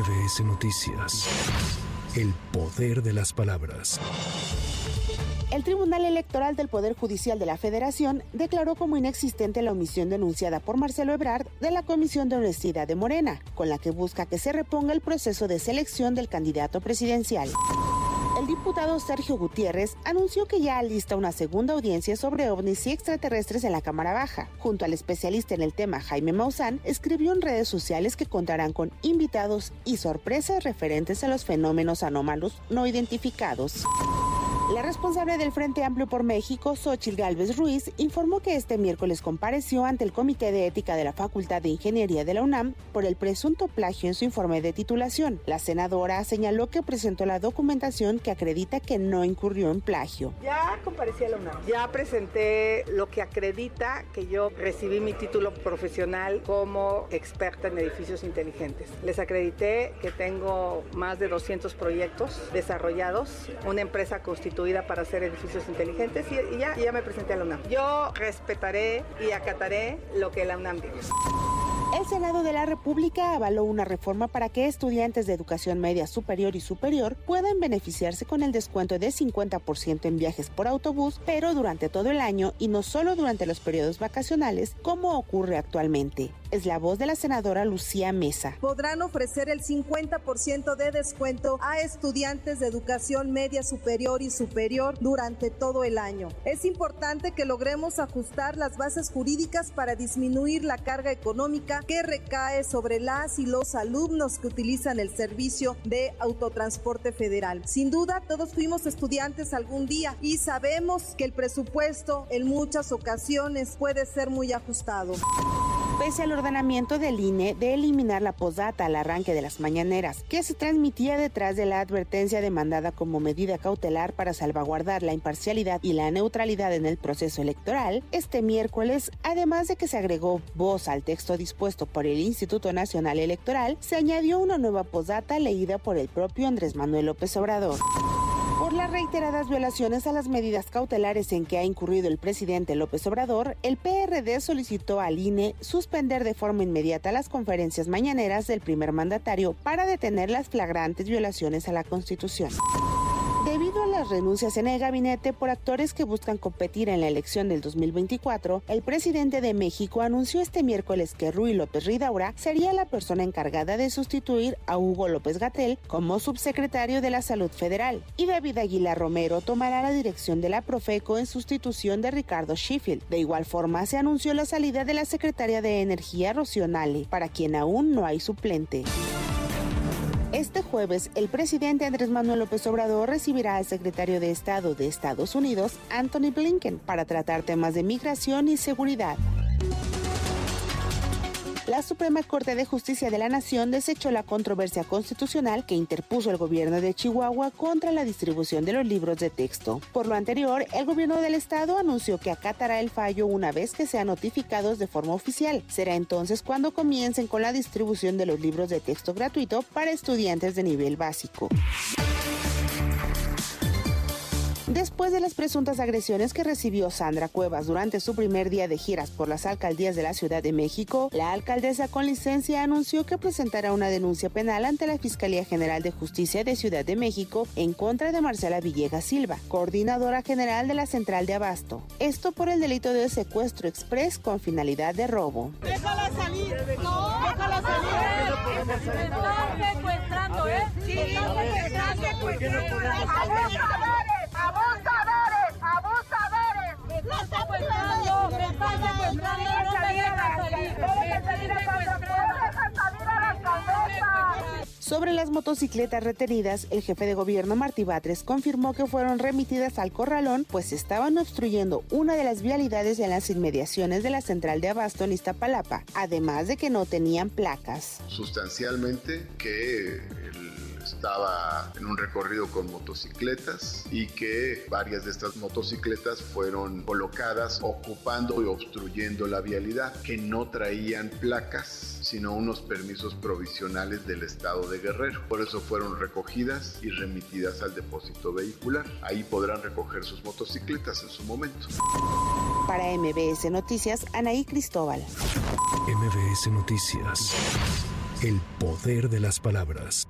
MBS Noticias. El poder de las palabras. El Tribunal Electoral del Poder Judicial de la Federación declaró como inexistente la omisión denunciada por Marcelo Ebrard de la Comisión de Honestidad de Morena, con la que busca que se reponga el proceso de selección del candidato presidencial el diputado Sergio Gutiérrez anunció que ya alista una segunda audiencia sobre ovnis y extraterrestres en la Cámara Baja. Junto al especialista en el tema Jaime Maussan, escribió en redes sociales que contarán con invitados y sorpresas referentes a los fenómenos anómalos no identificados. La responsable del Frente Amplio por México, Xochil Gálvez Ruiz, informó que este miércoles compareció ante el Comité de Ética de la Facultad de Ingeniería de la UNAM por el presunto plagio en su informe de titulación. La senadora señaló que presentó la documentación que acredita que no incurrió en plagio. Ya comparecí a la UNAM, ya presenté lo que acredita que yo recibí mi título profesional como experta en edificios inteligentes. Les acredité que tengo más de 200 proyectos desarrollados, una empresa constituida para hacer edificios inteligentes y, ya, me presenté a la UNAM. Yo respetaré y acataré lo que la UNAM diga. El Senado de la República avaló una reforma para que estudiantes de educación media superior y superior puedan beneficiarse con el descuento de 50% en viajes por autobús, pero durante todo el año y no solo durante los periodos vacacionales, como ocurre actualmente es la voz de la senadora Lucía Mesa. Podrán ofrecer el 50% de descuento a estudiantes de educación media superior y superior durante todo el año. Es importante que logremos ajustar las bases jurídicas para disminuir la carga económica que recae sobre las y los alumnos que utilizan el servicio de autotransporte federal. Sin duda, todos fuimos estudiantes algún día y sabemos que el presupuesto en muchas ocasiones puede ser muy ajustado. Pese al ordenamiento del INE de eliminar la posdata al arranque de las mañaneras, que se transmitía detrás de la advertencia demandada como medida cautelar para salvaguardar la imparcialidad y la neutralidad en el proceso electoral, este miércoles, además de que se agregó voz al texto dispuesto por el Instituto Nacional Electoral, se añadió una nueva posdata leída por el propio Andrés Manuel López Obrador. Reiteradas violaciones a las medidas cautelares en que ha incurrido el presidente López Obrador, el PRD solicitó al INE suspender de forma inmediata las conferencias mañaneras del primer mandatario para detener las flagrantes violaciones a la Constitución. Renuncias en el gabinete por actores que buscan competir en la elección del 2024, el presidente de México anunció este miércoles que Rui López Ridaura sería la persona encargada de sustituir a Hugo López Gatel como subsecretario de la Salud Federal y David Aguilar Romero tomará la dirección de la Profeco en sustitución de Ricardo Sheffield. De igual forma, se anunció la salida de la secretaria de Energía Rocío Nale, para quien aún no hay suplente. Este jueves, el presidente Andrés Manuel López Obrador recibirá al secretario de Estado de Estados Unidos, Anthony Blinken, para tratar temas de migración y seguridad la Suprema Corte de Justicia de la Nación desechó la controversia constitucional que interpuso el gobierno de Chihuahua contra la distribución de los libros de texto. Por lo anterior, el gobierno del estado anunció que acatará el fallo una vez que sean notificados de forma oficial. Será entonces cuando comiencen con la distribución de los libros de texto gratuito para estudiantes de nivel básico. Después de las presuntas agresiones que recibió Sandra Cuevas durante su primer día de giras por las alcaldías de la Ciudad de México, la alcaldesa con licencia anunció que presentará una denuncia penal ante la Fiscalía General de Justicia de Ciudad de México en contra de Marcela Villegas Silva, coordinadora general de la Central de Abasto. Esto por el delito de secuestro express con finalidad de robo. Déjala salir. No, déjala salir. Están secuestrando, ¿eh? Sí, están secuestrando. Sobre las motocicletas retenidas, el jefe de gobierno Martí Batres confirmó que fueron remitidas al corralón, pues estaban obstruyendo una de las vialidades en las inmediaciones de la central de Abasto en Iztapalapa, además de que no tenían placas. Sustancialmente que estaba en un recorrido con motocicletas y que varias de estas motocicletas fueron colocadas ocupando y obstruyendo la vialidad, que no traían placas sino unos permisos provisionales del estado de Guerrero. Por eso fueron recogidas y remitidas al depósito vehicular. Ahí podrán recoger sus motocicletas en su momento. Para MBS Noticias, Anaí Cristóbal. MBS Noticias. El poder de las palabras.